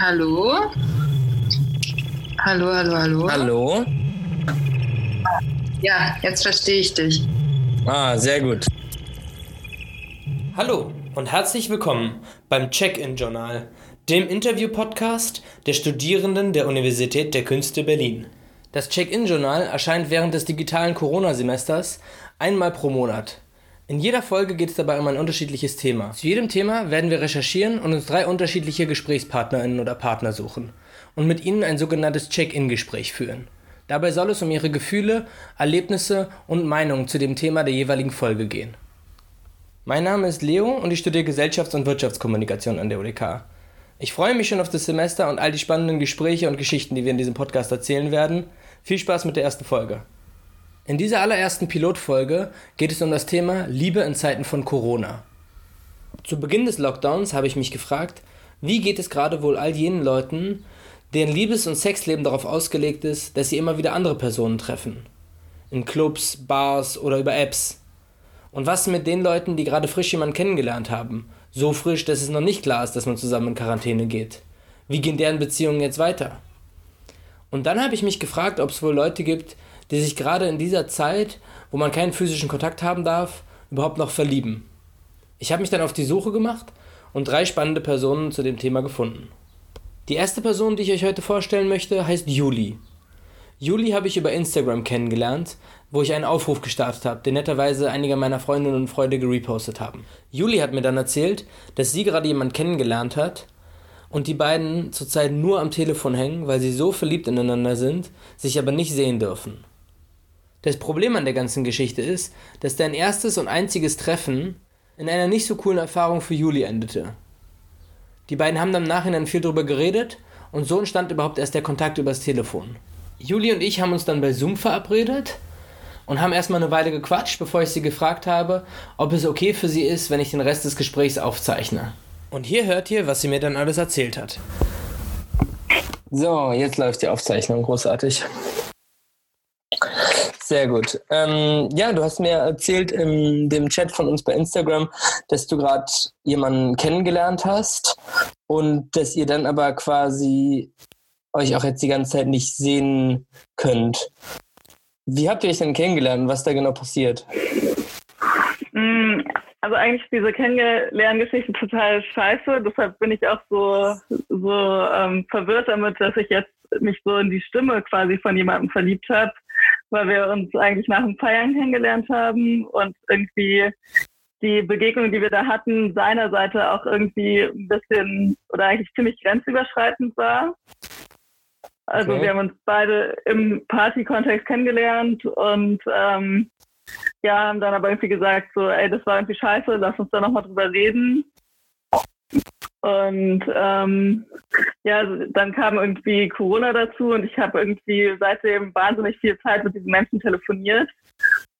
Hallo? Hallo, hallo, hallo. Hallo? Ja, jetzt verstehe ich dich. Ah, sehr gut. Hallo und herzlich willkommen beim Check-in-Journal, dem Interview-Podcast der Studierenden der Universität der Künste Berlin. Das Check-in-Journal erscheint während des digitalen Corona-Semesters einmal pro Monat. In jeder Folge geht es dabei um ein unterschiedliches Thema. Zu jedem Thema werden wir recherchieren und uns drei unterschiedliche GesprächspartnerInnen oder Partner suchen und mit ihnen ein sogenanntes Check-in-Gespräch führen. Dabei soll es um ihre Gefühle, Erlebnisse und Meinungen zu dem Thema der jeweiligen Folge gehen. Mein Name ist Leo und ich studiere Gesellschafts- und Wirtschaftskommunikation an der UDK. Ich freue mich schon auf das Semester und all die spannenden Gespräche und Geschichten, die wir in diesem Podcast erzählen werden. Viel Spaß mit der ersten Folge. In dieser allerersten Pilotfolge geht es um das Thema Liebe in Zeiten von Corona. Zu Beginn des Lockdowns habe ich mich gefragt, wie geht es gerade wohl all jenen Leuten, deren Liebes- und Sexleben darauf ausgelegt ist, dass sie immer wieder andere Personen treffen. In Clubs, Bars oder über Apps. Und was mit den Leuten, die gerade frisch jemanden kennengelernt haben? So frisch, dass es noch nicht klar ist, dass man zusammen in Quarantäne geht. Wie gehen deren Beziehungen jetzt weiter? Und dann habe ich mich gefragt, ob es wohl Leute gibt, die sich gerade in dieser Zeit, wo man keinen physischen Kontakt haben darf, überhaupt noch verlieben. Ich habe mich dann auf die Suche gemacht und drei spannende Personen zu dem Thema gefunden. Die erste Person, die ich euch heute vorstellen möchte, heißt Juli. Juli habe ich über Instagram kennengelernt, wo ich einen Aufruf gestartet habe, den netterweise einige meiner Freundinnen und Freunde gerepostet haben. Juli hat mir dann erzählt, dass sie gerade jemanden kennengelernt hat und die beiden zurzeit nur am Telefon hängen, weil sie so verliebt ineinander sind, sich aber nicht sehen dürfen. Das Problem an der ganzen Geschichte ist, dass dein erstes und einziges Treffen in einer nicht so coolen Erfahrung für Juli endete. Die beiden haben dann im Nachhinein viel darüber geredet und so entstand überhaupt erst der Kontakt übers Telefon. Juli und ich haben uns dann bei Zoom verabredet und haben erstmal eine Weile gequatscht, bevor ich sie gefragt habe, ob es okay für sie ist, wenn ich den Rest des Gesprächs aufzeichne. Und hier hört ihr, was sie mir dann alles erzählt hat. So, jetzt läuft die Aufzeichnung. Großartig. Sehr gut. Ähm, ja, du hast mir erzählt in dem Chat von uns bei Instagram, dass du gerade jemanden kennengelernt hast und dass ihr dann aber quasi euch auch jetzt die ganze Zeit nicht sehen könnt. Wie habt ihr euch denn kennengelernt was da genau passiert? Mm, also eigentlich diese Kennenlerngeschichte total scheiße. Deshalb bin ich auch so, so ähm, verwirrt damit, dass ich jetzt mich so in die Stimme quasi von jemandem verliebt habe weil wir uns eigentlich nach dem Feiern kennengelernt haben und irgendwie die Begegnung, die wir da hatten, seiner Seite auch irgendwie ein bisschen oder eigentlich ziemlich grenzüberschreitend war. Also okay. wir haben uns beide im Party-Kontext kennengelernt und ähm, ja, haben dann aber irgendwie gesagt, so, ey, das war irgendwie scheiße, lass uns da nochmal drüber reden. Und ähm, ja, dann kam irgendwie Corona dazu und ich habe irgendwie seitdem wahnsinnig viel Zeit mit diesen Menschen telefoniert.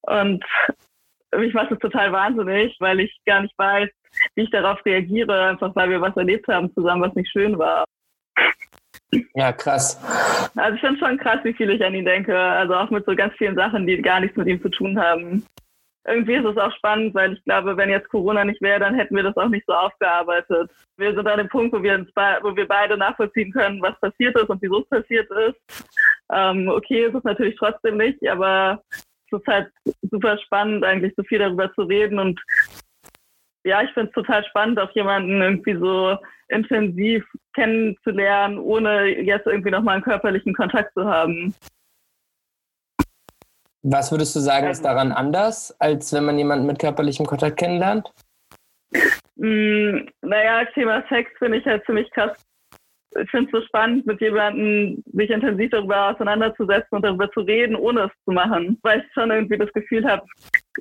Und mich macht es total wahnsinnig, weil ich gar nicht weiß, wie ich darauf reagiere, einfach weil wir was erlebt haben zusammen, was nicht schön war. Ja, krass. Also ich finde schon krass, wie viel ich an ihn denke. Also auch mit so ganz vielen Sachen, die gar nichts mit ihm zu tun haben irgendwie ist es auch spannend, weil ich glaube, wenn jetzt Corona nicht wäre, dann hätten wir das auch nicht so aufgearbeitet. Wir sind an dem Punkt, wo wir, wo wir beide nachvollziehen können, was passiert ist und wieso es passiert ist. Ähm, okay, ist es natürlich trotzdem nicht, aber es ist halt super spannend, eigentlich so viel darüber zu reden und ja, ich finde es total spannend, auch jemanden irgendwie so intensiv kennenzulernen, ohne jetzt irgendwie nochmal einen körperlichen Kontakt zu haben. Was würdest du sagen, ist daran anders, als wenn man jemanden mit körperlichem Kontakt kennenlernt? Mm, naja, Thema Sex finde ich halt ziemlich krass. Ich finde es so spannend, mit jemandem sich intensiv darüber auseinanderzusetzen und darüber zu reden, ohne es zu machen. Weil ich schon irgendwie das Gefühl habe,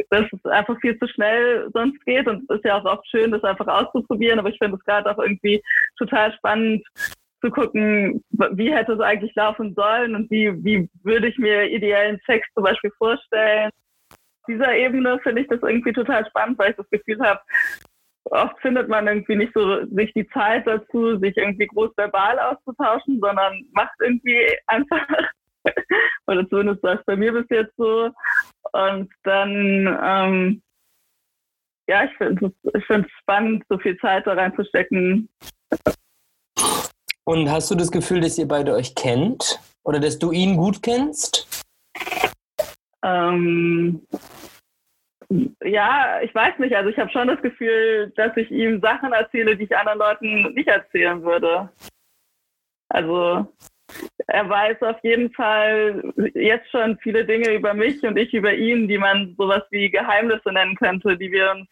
dass es einfach viel zu schnell sonst geht. Und es ist ja auch oft schön, das einfach auszuprobieren. Aber ich finde es gerade auch irgendwie total spannend, zu gucken, wie hätte es eigentlich laufen sollen und wie, wie würde ich mir ideellen Sex zum Beispiel vorstellen. Auf dieser Ebene finde ich das irgendwie total spannend, weil ich das Gefühl habe, oft findet man irgendwie nicht so sich die Zeit dazu, sich irgendwie groß verbal auszutauschen, sondern macht irgendwie einfach, oder zumindest war es bei mir bis jetzt so. Und dann, ähm, ja, ich finde es spannend, so viel Zeit da reinzustecken. Und hast du das Gefühl, dass ihr beide euch kennt? Oder dass du ihn gut kennst? Ähm, ja, ich weiß nicht. Also ich habe schon das Gefühl, dass ich ihm Sachen erzähle, die ich anderen Leuten nicht erzählen würde. Also er weiß auf jeden Fall jetzt schon viele Dinge über mich und ich über ihn, die man sowas wie Geheimnisse nennen könnte, die wir uns,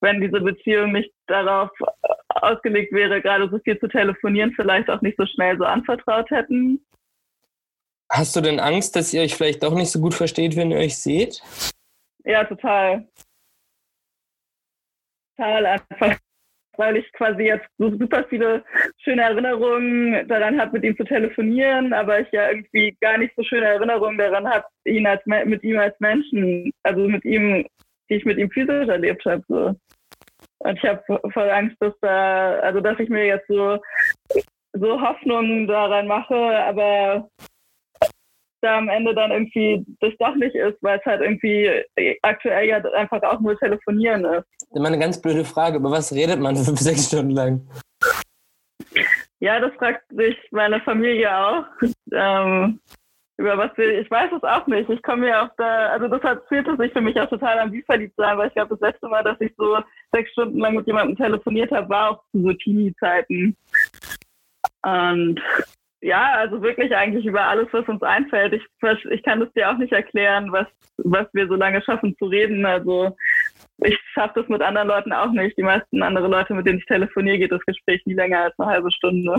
wenn diese Beziehung nicht darauf ausgelegt wäre, gerade so viel zu telefonieren, vielleicht auch nicht so schnell so anvertraut hätten. Hast du denn Angst, dass ihr euch vielleicht doch nicht so gut versteht, wenn ihr euch seht? Ja, total. Total einfach, weil ich quasi jetzt so super viele schöne Erinnerungen daran habe, mit ihm zu telefonieren, aber ich ja irgendwie gar nicht so schöne Erinnerungen daran habe, ihn als mit ihm als Menschen, also mit ihm, die ich mit ihm physisch erlebt habe. So. Und ich habe voll Angst, dass da, also dass ich mir jetzt so, so Hoffnungen daran mache, aber da am Ende dann irgendwie das doch nicht ist, weil es halt irgendwie aktuell ja einfach auch nur telefonieren ist. Immer eine ganz blöde Frage, über was redet man fünf, sechs Stunden lang? Ja, das fragt sich meine Familie auch. Ähm, über was wir, ich weiß es auch nicht. Ich komme ja auch da, also deshalb fühlt es sich für mich auch total an wie verliebt sein, weil ich glaube, das letzte Mal, dass ich so sechs Stunden lang mit jemandem telefoniert habe, war auch zu so Teenie-Zeiten. Und ja, also wirklich eigentlich über alles, was uns einfällt. Ich, ich kann es dir auch nicht erklären, was, was wir so lange schaffen zu reden. Also ich schaffe das mit anderen Leuten auch nicht. Die meisten andere Leute, mit denen ich telefoniere, geht das Gespräch nie länger als eine halbe Stunde.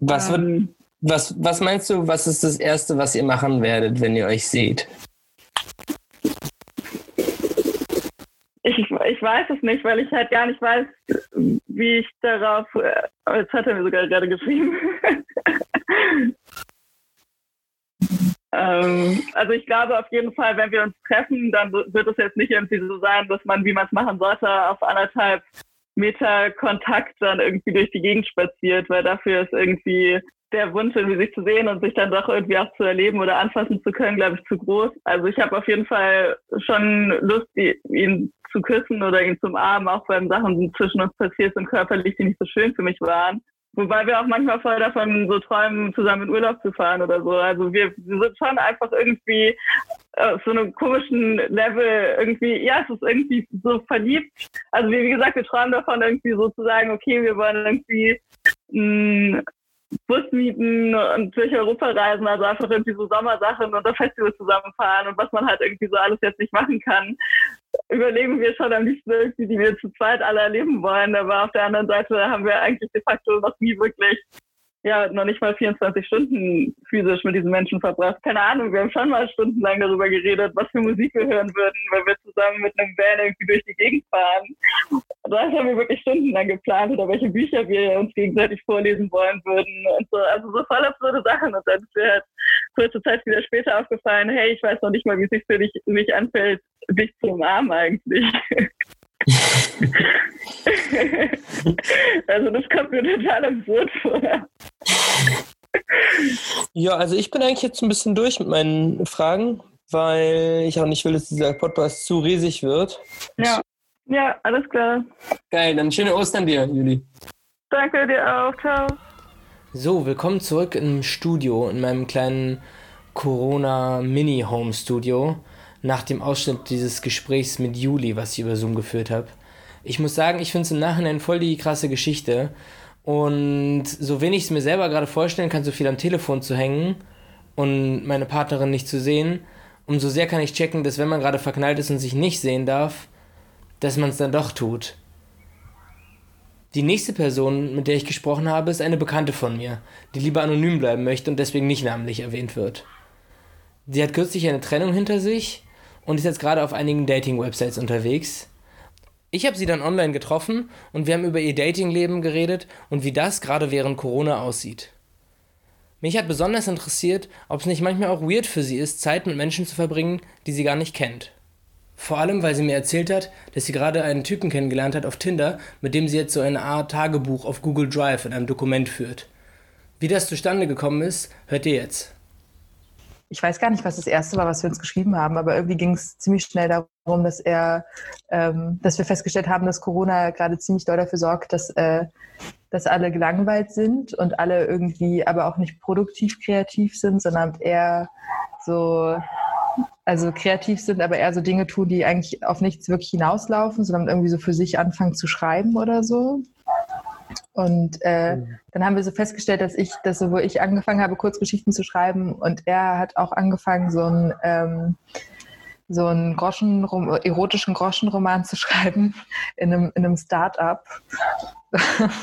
Was ähm, was, was meinst du, was ist das Erste, was ihr machen werdet, wenn ihr euch seht? Ich, ich weiß es nicht, weil ich halt gar nicht weiß, wie ich darauf. Äh, jetzt hat er mir sogar gerade geschrieben. ähm, also ich glaube auf jeden Fall, wenn wir uns treffen, dann wird es jetzt nicht irgendwie so sein, dass man, wie man es machen sollte, auf anderthalb Meter Kontakt dann irgendwie durch die Gegend spaziert, weil dafür ist irgendwie der Wunsch, irgendwie sich zu sehen und sich dann doch irgendwie auch zu erleben oder anfassen zu können, glaube ich, zu groß. Also ich habe auf jeden Fall schon Lust, ihn zu küssen oder ihn zum Armen, auch wenn Sachen zwischen uns passiert sind, körperlich, die nicht so schön für mich waren. Wobei wir auch manchmal voll davon so träumen, zusammen in Urlaub zu fahren oder so. Also wir, wir sind schon einfach irgendwie auf so einem komischen Level irgendwie, ja, es ist irgendwie so verliebt. Also wie, gesagt, wir träumen davon irgendwie so zu sagen, okay, wir wollen irgendwie mh, Bus mieten und durch Europa reisen, also einfach irgendwie so Sommersachen und das Festival zusammenfahren und was man halt irgendwie so alles jetzt nicht machen kann, überlegen wir schon am liebsten irgendwie, die wir zu zweit alle erleben wollen. Aber auf der anderen Seite haben wir eigentlich de facto noch nie wirklich ja noch nicht mal 24 Stunden physisch mit diesen Menschen verbracht. Keine Ahnung, wir haben schon mal stundenlang darüber geredet, was für Musik wir hören würden, weil wir zusammen mit einem Band irgendwie durch die Gegend fahren. Das haben wir wirklich stundenlang geplant oder welche Bücher wir uns gegenseitig vorlesen wollen würden und so. Also so voll absurde Sachen. Und dann ist mir halt kurze Zeit wieder später aufgefallen, hey, ich weiß noch nicht mal, wie es sich für dich, mich anfällt, dich zu umarmen eigentlich. also das kommt mir total absurd vor. Ja, also ich bin eigentlich jetzt ein bisschen durch mit meinen Fragen, weil ich auch nicht will, dass dieser Podcast zu riesig wird. Ja, ja, alles klar. Geil, dann schöne Ostern dir, Juli. Danke dir auch, ciao. So, willkommen zurück im Studio, in meinem kleinen Corona-Mini-Home-Studio nach dem Ausschnitt dieses Gesprächs mit Juli, was ich über Zoom geführt habe. Ich muss sagen, ich finde es im Nachhinein voll die krasse Geschichte. Und so wenig ich es mir selber gerade vorstellen kann, so viel am Telefon zu hängen und meine Partnerin nicht zu sehen, umso sehr kann ich checken, dass wenn man gerade verknallt ist und sich nicht sehen darf, dass man es dann doch tut. Die nächste Person, mit der ich gesprochen habe, ist eine Bekannte von mir, die lieber anonym bleiben möchte und deswegen nicht namentlich erwähnt wird. Sie hat kürzlich eine Trennung hinter sich und ist jetzt gerade auf einigen Dating-Websites unterwegs. Ich habe sie dann online getroffen und wir haben über ihr Datingleben geredet und wie das gerade während Corona aussieht. Mich hat besonders interessiert, ob es nicht manchmal auch weird für sie ist, Zeit mit Menschen zu verbringen, die sie gar nicht kennt. Vor allem, weil sie mir erzählt hat, dass sie gerade einen Typen kennengelernt hat auf Tinder, mit dem sie jetzt so eine Art Tagebuch auf Google Drive in einem Dokument führt. Wie das zustande gekommen ist, hört ihr jetzt. Ich weiß gar nicht, was das erste war, was wir uns geschrieben haben, aber irgendwie ging es ziemlich schnell darum, dass er, ähm, dass wir festgestellt haben, dass Corona gerade ziemlich doll dafür sorgt, dass, äh, dass alle gelangweilt sind und alle irgendwie aber auch nicht produktiv kreativ sind, sondern eher so, also kreativ sind, aber eher so Dinge tun, die eigentlich auf nichts wirklich hinauslaufen, sondern irgendwie so für sich anfangen zu schreiben oder so. Und äh, mhm. dann haben wir so festgestellt, dass ich, dass so, wo ich angefangen habe, Kurzgeschichten zu schreiben und er hat auch angefangen, so ein ähm, so einen Groschen, erotischen Groschenroman zu schreiben in einem, in einem Start-up,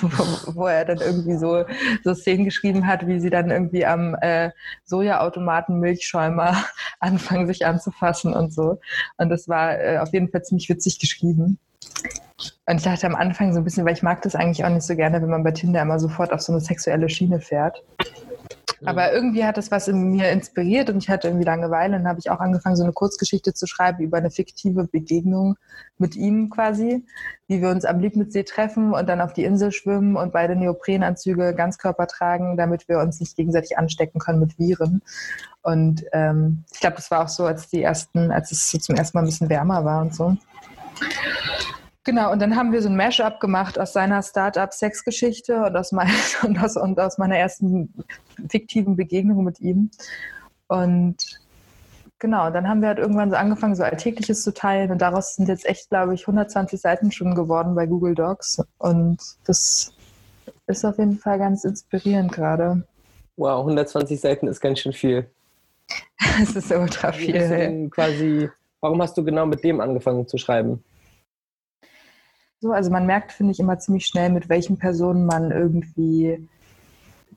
wo, wo, er dann irgendwie so, so Szenen geschrieben hat, wie sie dann irgendwie am äh, Sojaautomaten Milchschäumer anfangen, sich anzufassen und so. Und das war äh, auf jeden Fall ziemlich witzig geschrieben. Und ich dachte am Anfang so ein bisschen, weil ich mag das eigentlich auch nicht so gerne, wenn man bei Tinder immer sofort auf so eine sexuelle Schiene fährt. Aber irgendwie hat das was in mir inspiriert und ich hatte irgendwie Langeweile und habe ich auch angefangen, so eine Kurzgeschichte zu schreiben über eine fiktive Begegnung mit ihm quasi, wie wir uns am Liebnitzsee treffen und dann auf die Insel schwimmen und beide Neoprenanzüge Ganzkörper tragen, damit wir uns nicht gegenseitig anstecken können mit Viren. Und ähm, ich glaube, das war auch so, als die ersten, als es so zum ersten Mal ein bisschen wärmer war und so. Genau, und dann haben wir so ein Mashup gemacht aus seiner Startup-Sexgeschichte und, aus und, aus, und aus meiner ersten fiktiven Begegnung mit ihm. Und genau, dann haben wir halt irgendwann so angefangen, so Alltägliches zu teilen und daraus sind jetzt echt, glaube ich, 120 Seiten schon geworden bei Google Docs. Und das ist auf jeden Fall ganz inspirierend gerade. Wow, 120 Seiten ist ganz schön viel. Es ist ultra viel. Quasi, warum hast du genau mit dem angefangen zu schreiben? So, also man merkt, finde ich, immer ziemlich schnell, mit welchen Personen man irgendwie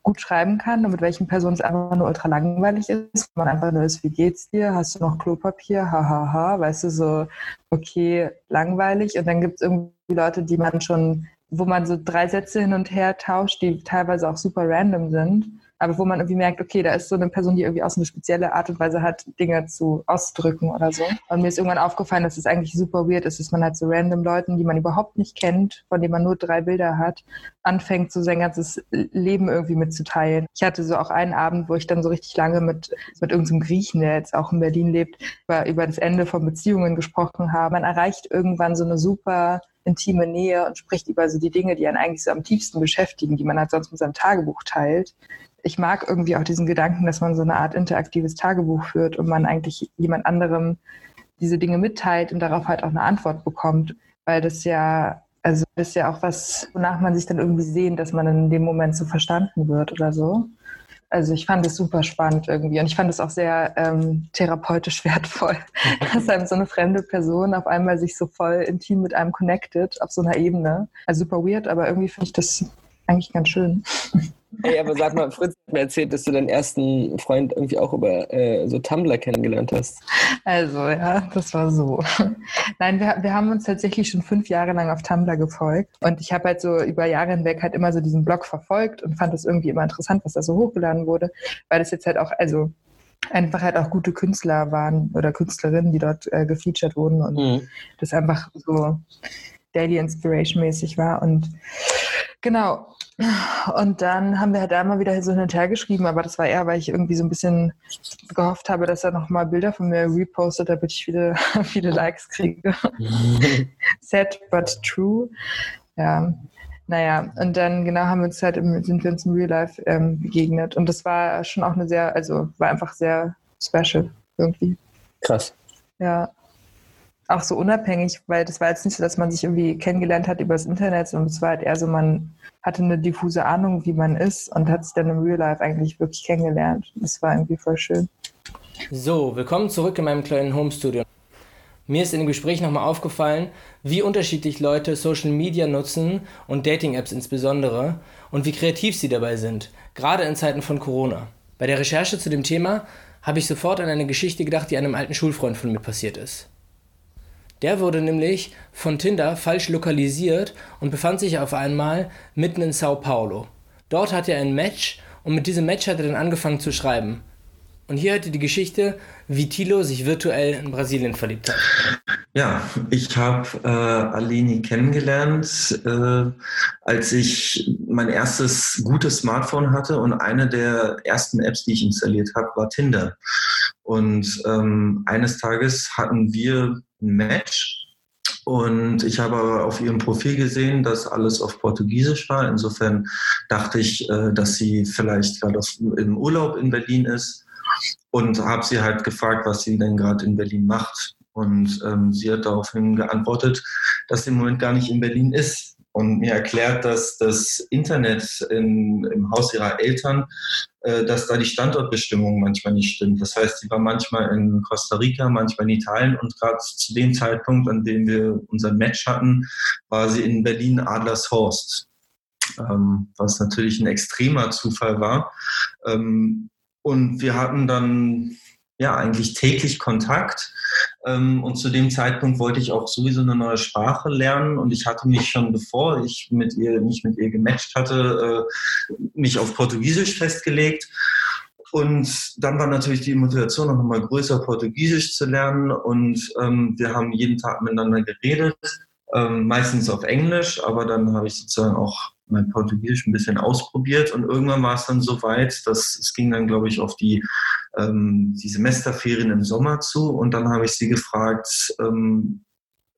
gut schreiben kann und mit welchen Personen es einfach nur ultra langweilig ist. Man einfach nur ist, wie geht's dir? Hast du noch Klopapier? Hahaha, ha, ha. weißt du, so, okay, langweilig. Und dann gibt es irgendwie Leute, die man schon, wo man so drei Sätze hin und her tauscht, die teilweise auch super random sind aber wo man irgendwie merkt, okay, da ist so eine Person, die irgendwie auch so eine spezielle Art und Weise hat, Dinge zu ausdrücken oder so. Und mir ist irgendwann aufgefallen, dass es eigentlich super weird ist, dass man halt so random Leuten, die man überhaupt nicht kennt, von denen man nur drei Bilder hat, anfängt, so sein ganzes Leben irgendwie mitzuteilen. Ich hatte so auch einen Abend, wo ich dann so richtig lange mit, mit irgendeinem Griechen, der jetzt auch in Berlin lebt, über, über das Ende von Beziehungen gesprochen habe. Man erreicht irgendwann so eine super intime Nähe und spricht über so die Dinge, die einen eigentlich so am tiefsten beschäftigen, die man halt sonst mit seinem Tagebuch teilt ich mag irgendwie auch diesen Gedanken, dass man so eine Art interaktives Tagebuch führt und man eigentlich jemand anderem diese Dinge mitteilt und darauf halt auch eine Antwort bekommt, weil das ja, also das ist ja auch was, wonach man sich dann irgendwie sehen, dass man in dem Moment so verstanden wird oder so. Also ich fand es super spannend irgendwie und ich fand es auch sehr ähm, therapeutisch wertvoll, dass einem so eine fremde Person auf einmal sich so voll intim mit einem connected auf so einer Ebene. Also super weird, aber irgendwie finde ich das eigentlich ganz schön. Hey, aber sag mal, Fritz hat mir erzählt, dass du deinen ersten Freund irgendwie auch über äh, so Tumblr kennengelernt hast. Also, ja, das war so. Nein, wir, wir haben uns tatsächlich schon fünf Jahre lang auf Tumblr gefolgt. Und ich habe halt so über Jahre hinweg halt immer so diesen Blog verfolgt und fand es irgendwie immer interessant, was da so hochgeladen wurde, weil das jetzt halt auch, also einfach halt auch gute Künstler waren oder Künstlerinnen, die dort äh, gefeatured wurden und mhm. das einfach so Daily Inspiration mäßig war. Und genau, und dann haben wir halt einmal wieder so hin und her geschrieben, aber das war eher, weil ich irgendwie so ein bisschen gehofft habe, dass er nochmal Bilder von mir repostet, damit ich viele, viele Likes kriege. Sad but true. Ja. Naja, und dann genau haben wir uns halt im, sind wir uns im Real Life ähm, begegnet. Und das war schon auch eine sehr, also war einfach sehr special irgendwie. Krass. Ja auch so unabhängig, weil das war jetzt nicht so, dass man sich irgendwie kennengelernt hat über das Internet, sondern es war halt eher so, man hatte eine diffuse Ahnung, wie man ist und hat sich dann im Real Life eigentlich wirklich kennengelernt. Das war irgendwie voll schön. So, willkommen zurück in meinem kleinen Homestudio. Mir ist in dem Gespräch nochmal aufgefallen, wie unterschiedlich Leute Social Media nutzen und Dating-Apps insbesondere und wie kreativ sie dabei sind, gerade in Zeiten von Corona. Bei der Recherche zu dem Thema habe ich sofort an eine Geschichte gedacht, die einem alten Schulfreund von mir passiert ist. Der wurde nämlich von Tinder falsch lokalisiert und befand sich auf einmal mitten in Sao Paulo. Dort hatte er ein Match und mit diesem Match hat er dann angefangen zu schreiben. Und hier hatte die Geschichte, wie Tilo sich virtuell in Brasilien verliebt hat. Ja, ich habe äh, Aleni kennengelernt, äh, als ich mein erstes gutes Smartphone hatte und eine der ersten Apps, die ich installiert habe, war Tinder. Und ähm, eines Tages hatten wir ein Match und ich habe auf ihrem Profil gesehen, dass alles auf Portugiesisch war. Insofern dachte ich, äh, dass sie vielleicht gerade im Urlaub in Berlin ist und habe sie halt gefragt, was sie denn gerade in Berlin macht. Und ähm, sie hat daraufhin geantwortet, dass sie im Moment gar nicht in Berlin ist und mir erklärt, dass das Internet in, im Haus ihrer Eltern, äh, dass da die Standortbestimmung manchmal nicht stimmt. Das heißt, sie war manchmal in Costa Rica, manchmal in Italien und gerade zu dem Zeitpunkt, an dem wir unser Match hatten, war sie in Berlin Adlershorst, ähm, was natürlich ein extremer Zufall war. Ähm, und wir hatten dann ja eigentlich täglich Kontakt. Ähm, und zu dem Zeitpunkt wollte ich auch sowieso eine neue Sprache lernen und ich hatte mich schon, bevor ich mit ihr nicht mit ihr gematcht hatte, äh, mich auf Portugiesisch festgelegt. Und dann war natürlich die Motivation noch mal größer, Portugiesisch zu lernen. Und ähm, wir haben jeden Tag miteinander geredet, ähm, meistens auf Englisch, aber dann habe ich sozusagen auch mein Portugiesisch ein bisschen ausprobiert und irgendwann war es dann so weit, dass es ging dann, glaube ich, auf die, ähm, die Semesterferien im Sommer zu und dann habe ich sie gefragt, ähm,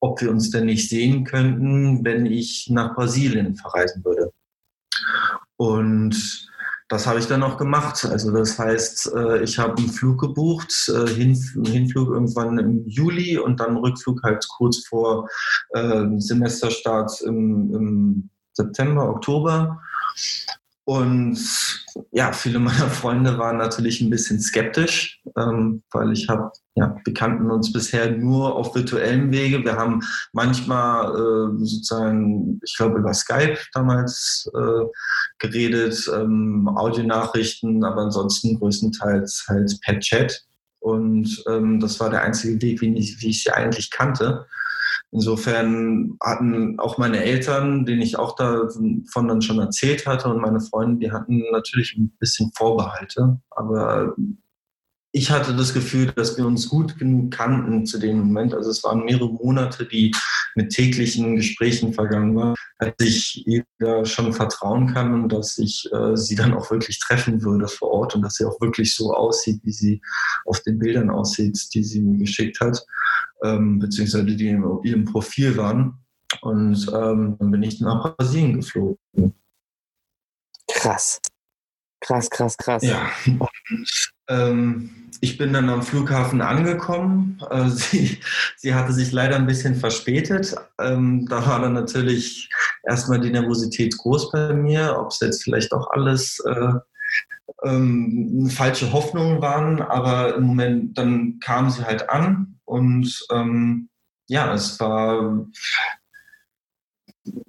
ob wir uns denn nicht sehen könnten, wenn ich nach Brasilien verreisen würde. Und das habe ich dann auch gemacht. Also das heißt, äh, ich habe einen Flug gebucht, äh, Hinflug irgendwann im Juli und dann Rückflug halt kurz vor äh, Semesterstart im, im September, Oktober. Und ja, viele meiner Freunde waren natürlich ein bisschen skeptisch, ähm, weil ich habe, ja, wir kannten uns bisher nur auf virtuellem Wege. Wir haben manchmal äh, sozusagen, ich glaube über Skype damals äh, geredet, ähm, Audionachrichten, aber ansonsten größtenteils halt per Chat. Und ähm, das war der einzige Weg, wie ich, wie ich sie eigentlich kannte. Insofern hatten auch meine Eltern, denen ich auch davon dann schon erzählt hatte, und meine Freunde, die hatten natürlich ein bisschen Vorbehalte. Aber ich hatte das Gefühl, dass wir uns gut genug kannten zu dem Moment. Also es waren mehrere Monate, die mit täglichen Gesprächen vergangen waren, als ich ihr schon vertrauen kann und dass ich äh, sie dann auch wirklich treffen würde vor Ort und dass sie auch wirklich so aussieht, wie sie auf den Bildern aussieht, die sie mir geschickt hat ähm, beziehungsweise die in ihrem Profil waren. Und ähm, dann bin ich nach Brasilien geflogen. Krass. Krass, krass, krass. Ja. Und, ähm, ich bin dann am Flughafen angekommen. Äh, sie, sie hatte sich leider ein bisschen verspätet. Ähm, da war dann natürlich erstmal die Nervosität groß bei mir, ob es jetzt vielleicht auch alles äh, ähm, falsche Hoffnungen waren. Aber im Moment, dann kam sie halt an und ähm, ja, es war,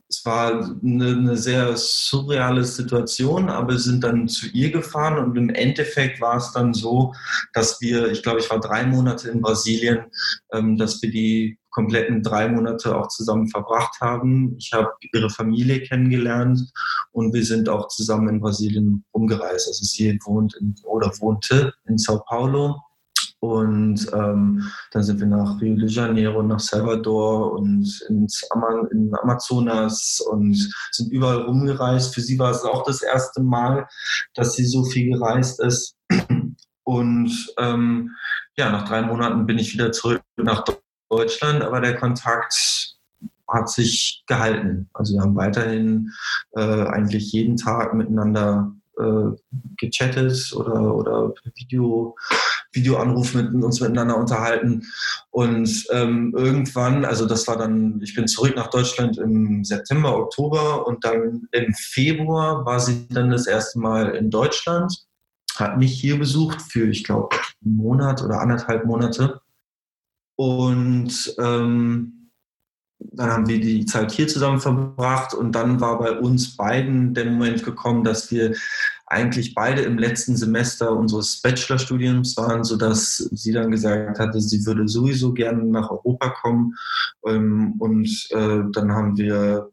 es war eine, eine, sehr surreale Situation, aber wir sind dann zu ihr gefahren und im Endeffekt war es dann so, dass wir, ich glaube, ich war drei Monate in Brasilien, ähm, dass wir die kompletten drei Monate auch zusammen verbracht haben. Ich habe ihre Familie kennengelernt und wir sind auch zusammen in Brasilien rumgereist. Also sie wohnt in, oder wohnte in Sao Paulo und ähm, dann sind wir nach Rio de Janeiro, nach Salvador und ins Ama in Amazonas und sind überall rumgereist. Für sie war es auch das erste Mal, dass sie so viel gereist ist. Und ähm, ja, nach drei Monaten bin ich wieder zurück nach Deutschland, aber der Kontakt hat sich gehalten. Also wir haben weiterhin äh, eigentlich jeden Tag miteinander äh, gechattet oder, oder Video Videoanruf mit uns miteinander unterhalten. Und ähm, irgendwann, also das war dann, ich bin zurück nach Deutschland im September, Oktober und dann im Februar war sie dann das erste Mal in Deutschland, hat mich hier besucht für, ich glaube, einen Monat oder anderthalb Monate. Und ähm, dann haben wir die Zeit hier zusammen verbracht und dann war bei uns beiden der Moment gekommen, dass wir eigentlich beide im letzten Semester unseres Bachelorstudiums waren, sodass sie dann gesagt hatte, sie würde sowieso gerne nach Europa kommen. Ähm, und äh, dann haben wir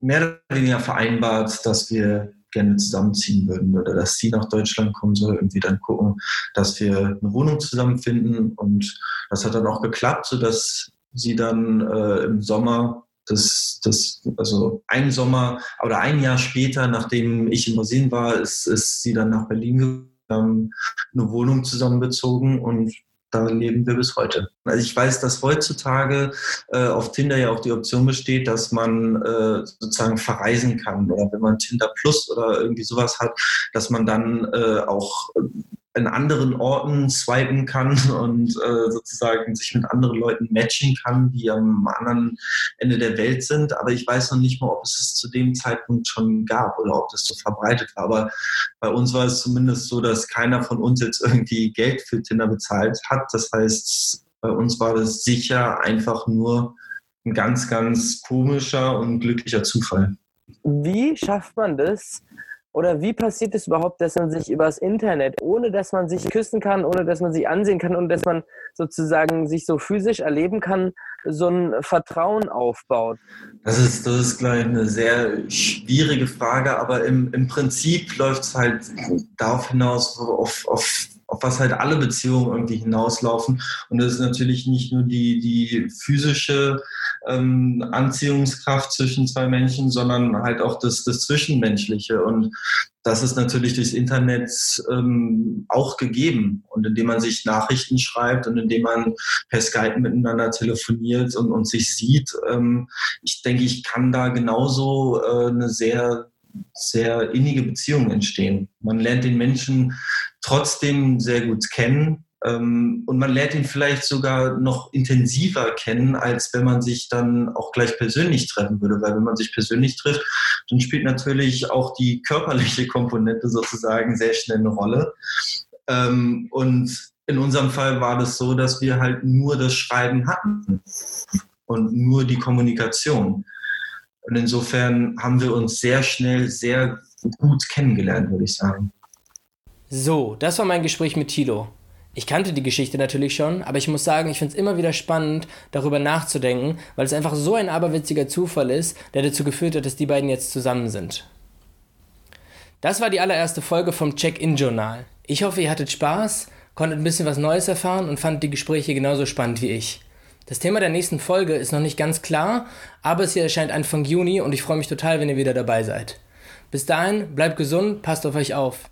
mehr oder weniger vereinbart, dass wir gerne zusammenziehen würden oder dass sie nach Deutschland kommen soll wir dann gucken, dass wir eine Wohnung zusammenfinden. Und das hat dann auch geklappt, sodass sie dann äh, im Sommer das, das, also ein Sommer oder ein Jahr später, nachdem ich in Brasilien war, ist, ist sie dann nach Berlin haben eine Wohnung zusammen bezogen und da leben wir bis heute. Also ich weiß, dass heutzutage äh, auf Tinder ja auch die Option besteht, dass man äh, sozusagen verreisen kann oder wenn man Tinder Plus oder irgendwie sowas hat, dass man dann äh, auch in anderen Orten swipen kann und äh, sozusagen sich mit anderen Leuten matchen kann, die am anderen Ende der Welt sind. Aber ich weiß noch nicht mal, ob es es zu dem Zeitpunkt schon gab oder ob das so verbreitet war. Aber bei uns war es zumindest so, dass keiner von uns jetzt irgendwie Geld für Tinder bezahlt hat. Das heißt, bei uns war das sicher einfach nur ein ganz, ganz komischer und glücklicher Zufall. Wie schafft man das, oder wie passiert es überhaupt, dass man sich übers Internet, ohne dass man sich küssen kann, ohne dass man sich ansehen kann und dass man sozusagen sich so physisch erleben kann, so ein Vertrauen aufbaut? Das ist, das ist gleich eine sehr schwierige Frage, aber im, im Prinzip läuft es halt darauf hinaus, auf, auf auf was halt alle Beziehungen irgendwie hinauslaufen. Und das ist natürlich nicht nur die, die physische ähm, Anziehungskraft zwischen zwei Menschen, sondern halt auch das, das Zwischenmenschliche. Und das ist natürlich durchs Internet ähm, auch gegeben. Und indem man sich Nachrichten schreibt und indem man per Skype miteinander telefoniert und, und sich sieht, ähm, ich denke, ich kann da genauso äh, eine sehr sehr innige Beziehung entstehen. Man lernt den Menschen trotzdem sehr gut kennen und man lernt ihn vielleicht sogar noch intensiver kennen, als wenn man sich dann auch gleich persönlich treffen würde. Weil wenn man sich persönlich trifft, dann spielt natürlich auch die körperliche Komponente sozusagen sehr schnell eine Rolle. Ähm, und in unserem Fall war das so, dass wir halt nur das Schreiben hatten und nur die Kommunikation. Und insofern haben wir uns sehr schnell, sehr gut kennengelernt, würde ich sagen. So, das war mein Gespräch mit Tilo. Ich kannte die Geschichte natürlich schon, aber ich muss sagen, ich finde es immer wieder spannend, darüber nachzudenken, weil es einfach so ein aberwitziger Zufall ist, der dazu geführt hat, dass die beiden jetzt zusammen sind. Das war die allererste Folge vom Check-In-Journal. Ich hoffe, ihr hattet Spaß, konntet ein bisschen was Neues erfahren und fandet die Gespräche genauso spannend wie ich. Das Thema der nächsten Folge ist noch nicht ganz klar, aber es hier erscheint Anfang Juni und ich freue mich total, wenn ihr wieder dabei seid. Bis dahin, bleibt gesund, passt auf euch auf.